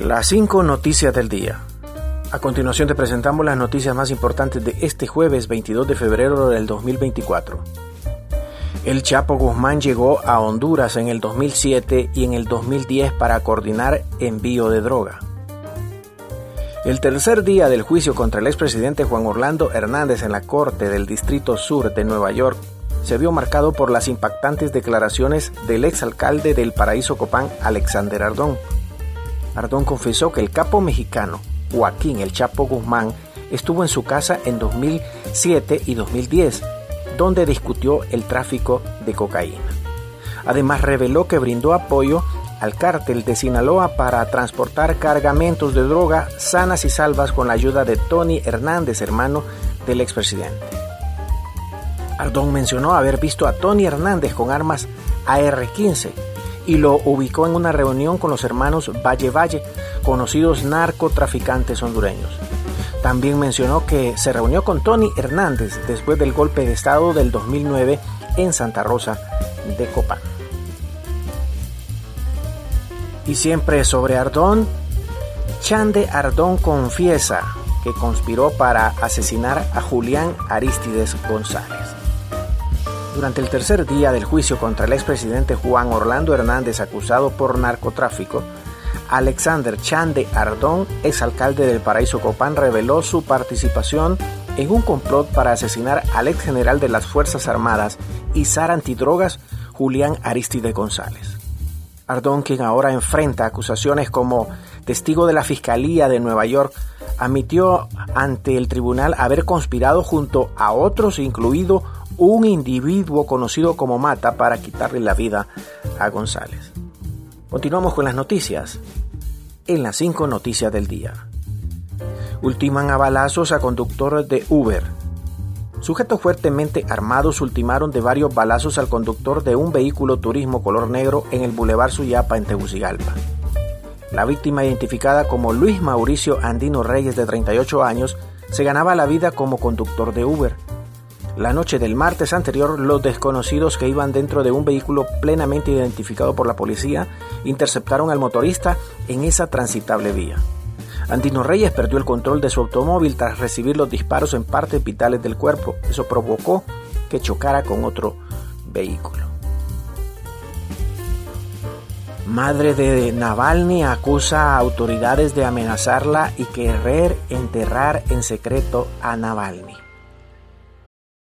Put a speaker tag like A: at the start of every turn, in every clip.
A: Las 5 noticias del día. A continuación te presentamos las noticias más importantes de este jueves 22 de febrero del 2024. El Chapo Guzmán llegó a Honduras en el 2007 y en el 2010 para coordinar envío de droga. El tercer día del juicio contra el expresidente Juan Orlando Hernández en la Corte del Distrito Sur de Nueva York se vio marcado por las impactantes declaraciones del exalcalde del Paraíso Copán, Alexander Ardón. Ardón confesó que el capo mexicano Joaquín El Chapo Guzmán estuvo en su casa en 2007 y 2010, donde discutió el tráfico de cocaína. Además reveló que brindó apoyo al cártel de Sinaloa para transportar cargamentos de droga sanas y salvas con la ayuda de Tony Hernández, hermano del expresidente. Ardón mencionó haber visto a Tony Hernández con armas AR-15 y lo ubicó en una reunión con los hermanos Valle Valle, conocidos narcotraficantes hondureños. También mencionó que se reunió con Tony Hernández después del golpe de Estado del 2009 en Santa Rosa de Copán. Y siempre sobre Ardón, Chande Ardón confiesa que conspiró para asesinar a Julián Aristides González. Durante el tercer día del juicio contra el expresidente Juan Orlando Hernández acusado por narcotráfico, Alexander Chande Ardón, exalcalde del Paraíso Copán, reveló su participación en un complot para asesinar al ex general de las Fuerzas Armadas y zar antidrogas Julián Aristide González. Ardón, quien ahora enfrenta acusaciones como testigo de la Fiscalía de Nueva York, admitió ante el tribunal haber conspirado junto a otros, incluido un individuo conocido como Mata, para quitarle la vida a González. Continuamos con las noticias. En las cinco noticias del día. Ultiman a balazos a conductor de Uber. Sujetos fuertemente armados ultimaron de varios balazos al conductor de un vehículo turismo color negro en el Boulevard Suyapa en Tegucigalpa. La víctima, identificada como Luis Mauricio Andino Reyes de 38 años, se ganaba la vida como conductor de Uber. La noche del martes anterior, los desconocidos que iban dentro de un vehículo plenamente identificado por la policía interceptaron al motorista en esa transitable vía. Andino Reyes perdió el control de su automóvil tras recibir los disparos en partes vitales del cuerpo. Eso provocó que chocara con otro vehículo. Madre de Navalny acusa a autoridades de amenazarla y querer enterrar en secreto a Navalny.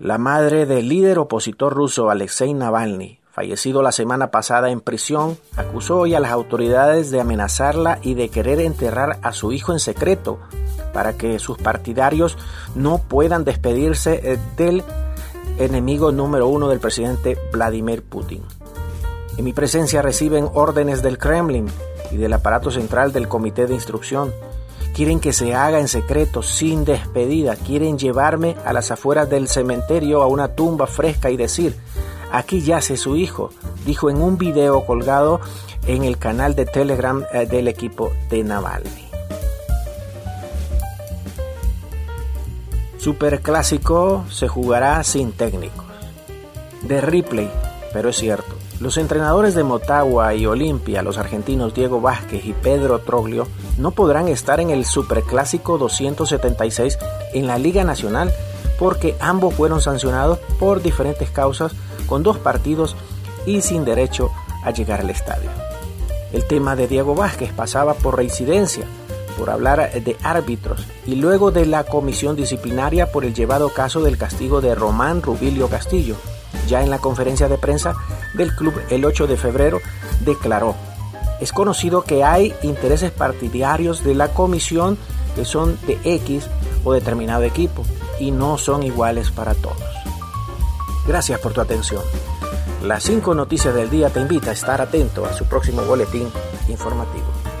A: La madre del líder opositor ruso Alexei Navalny, fallecido la semana pasada en prisión, acusó hoy a las autoridades de amenazarla y de querer enterrar a su hijo en secreto para que sus partidarios no puedan despedirse eh, del enemigo número uno del presidente Vladimir Putin. En mi presencia reciben órdenes del Kremlin y del aparato central del Comité de Instrucción. Quieren que se haga en secreto, sin despedida. Quieren llevarme a las afueras del cementerio a una tumba fresca y decir, aquí yace su hijo, dijo en un video colgado en el canal de Telegram eh, del equipo de Navalny. Superclásico se jugará sin técnicos. De replay, pero es cierto. Los entrenadores de Motagua y Olimpia, los argentinos Diego Vázquez y Pedro Troglio, no podrán estar en el Superclásico 276 en la Liga Nacional porque ambos fueron sancionados por diferentes causas con dos partidos y sin derecho a llegar al estadio. El tema de Diego Vázquez pasaba por reincidencia, por hablar de árbitros y luego de la comisión disciplinaria por el llevado caso del castigo de Román Rubilio Castillo. Ya en la conferencia de prensa del club el 8 de febrero declaró, es conocido que hay intereses partidarios de la comisión que son de X o determinado equipo y no son iguales para todos. Gracias por tu atención. Las cinco noticias del día te invita a estar atento a su próximo boletín informativo.